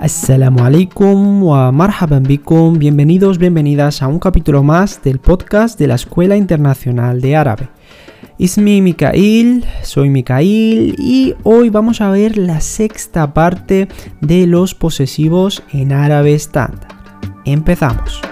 Assalamu alaikum wa marhaban bikum, bienvenidos, bienvenidas a un capítulo más del podcast de la Escuela Internacional de Árabe. Ismi Mikail, soy Mikail y hoy vamos a ver la sexta parte de los posesivos en árabe estándar. Empezamos.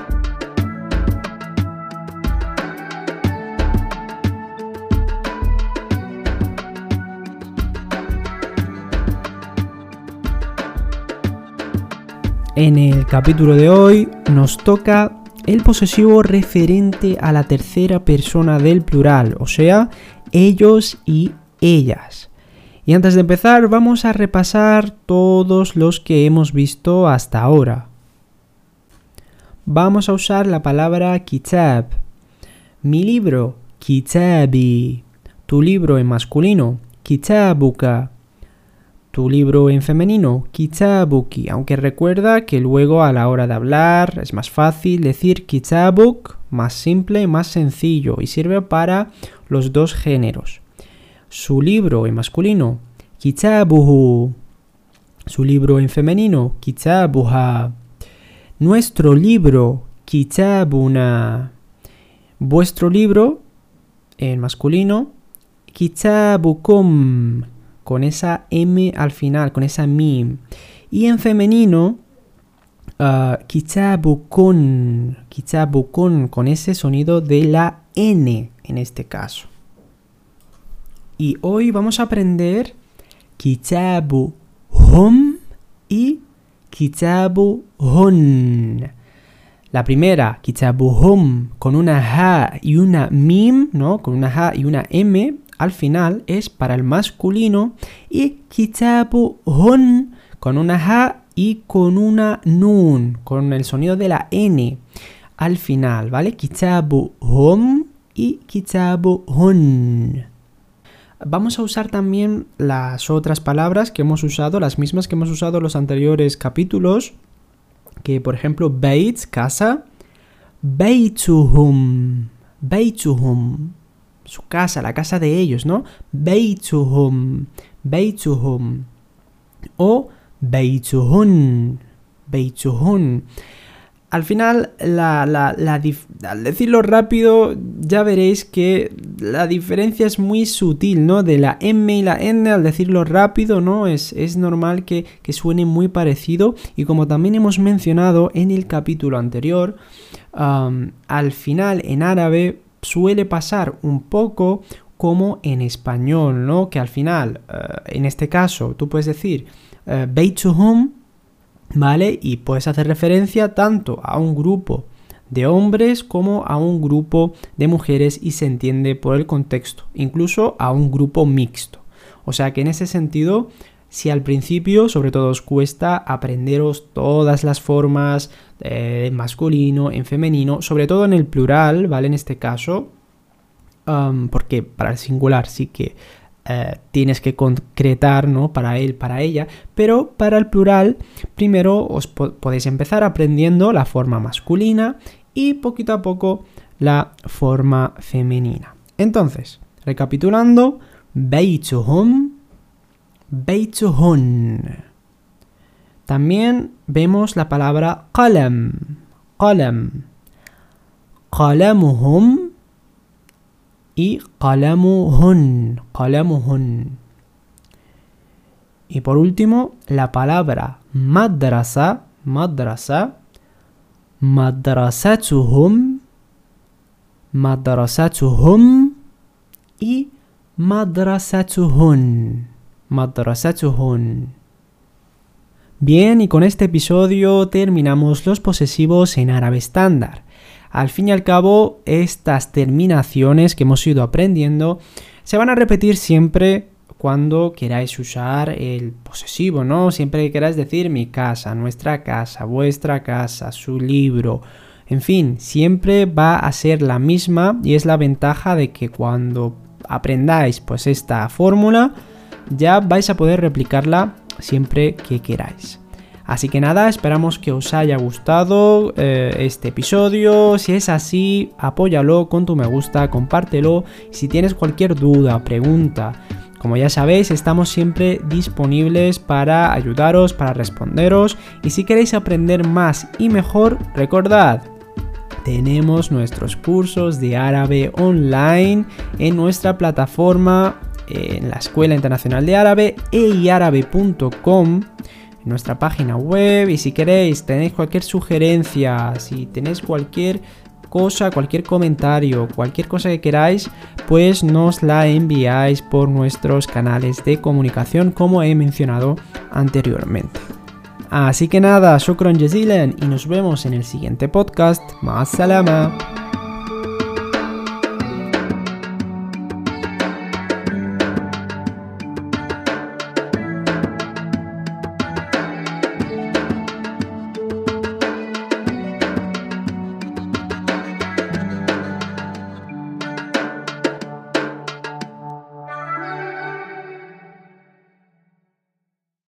En el capítulo de hoy nos toca el posesivo referente a la tercera persona del plural, o sea, ellos y ellas. Y antes de empezar vamos a repasar todos los que hemos visto hasta ahora. Vamos a usar la palabra kitab. Mi libro, kitabi. Tu libro en masculino, kitabuka tu libro en femenino, kitabuki, aunque recuerda que luego a la hora de hablar es más fácil decir kitabuk, más simple, más sencillo y sirve para los dos géneros. Su libro en masculino, kitabuhu. Su libro en femenino, kitabuha. Nuestro libro, kitabuna. Vuestro libro en masculino, kitabukum con esa M al final, con esa mim. Y en femenino, uh, kitabukun, con ese sonido de la N en este caso. Y hoy vamos a aprender kitabuhum y kitabuhun. La primera, kitabuhum, con una H y una mim, ¿no? Con una H y una M al final es para el masculino y hun con una ja y con una nun, con el sonido de la n al final, ¿vale? hum y hun. Vamos a usar también las otras palabras que hemos usado, las mismas que hemos usado en los anteriores capítulos, que por ejemplo, beit, casa, beituhum, beituhum, su casa, la casa de ellos, ¿no? Beituhum, beituhum. O beituhun, beituhun. Al final, al decirlo rápido, ya veréis que la diferencia es muy sutil, ¿no? De la M y la N, al decirlo rápido, ¿no? Es, es normal que, que, suene muy parecido. Y como también hemos mencionado en el capítulo anterior, al final en árabe suele pasar un poco como en español, ¿no? Que al final, eh, en este caso, tú puedes decir uh, to home, ¿vale? Y puedes hacer referencia tanto a un grupo de hombres como a un grupo de mujeres y se entiende por el contexto, incluso a un grupo mixto. O sea que en ese sentido si al principio, sobre todo, os cuesta aprenderos todas las formas eh, en masculino, en femenino, sobre todo en el plural, ¿vale? En este caso, porque para el singular sí que eh, tienes que concretar, ¿no? Para él, para ella, pero para el plural, primero os podéis empezar aprendiendo la forma masculina y poquito a poco la forma femenina. Entonces, recapitulando, Beituhum Beituhun. También vemos la palabra qalam. Qalam. Qalamuhum y qalamuhun. Qalamuhun. Y por último, la palabra madrasa. Madrasa. Madrasatuhum. Madrasatuhum y madrasatuhun. Madrasatuhun. Bien, y con este episodio terminamos los posesivos en árabe estándar. Al fin y al cabo, estas terminaciones que hemos ido aprendiendo se van a repetir siempre cuando queráis usar el posesivo, ¿no? Siempre que queráis decir mi casa, nuestra casa, vuestra casa, su libro, en fin, siempre va a ser la misma y es la ventaja de que cuando aprendáis pues esta fórmula, ya vais a poder replicarla siempre que queráis. Así que nada, esperamos que os haya gustado eh, este episodio. Si es así, apóyalo con tu me gusta, compártelo. Si tienes cualquier duda, pregunta, Como ya sabéis, estamos siempre disponibles para ayudaros, para responderos y si queréis aprender más y mejor, recordad, tenemos nuestros cursos de árabe online en nuestra plataforma en la Escuela Internacional de Árabe eiarabe.com en nuestra página web y si queréis tenéis cualquier sugerencia si tenéis cualquier cosa, cualquier comentario, cualquier cosa que queráis, pues nos la enviáis por nuestros canales de comunicación como he mencionado anteriormente. Así que nada, shukran jazilan y nos vemos en el siguiente podcast. Más salama.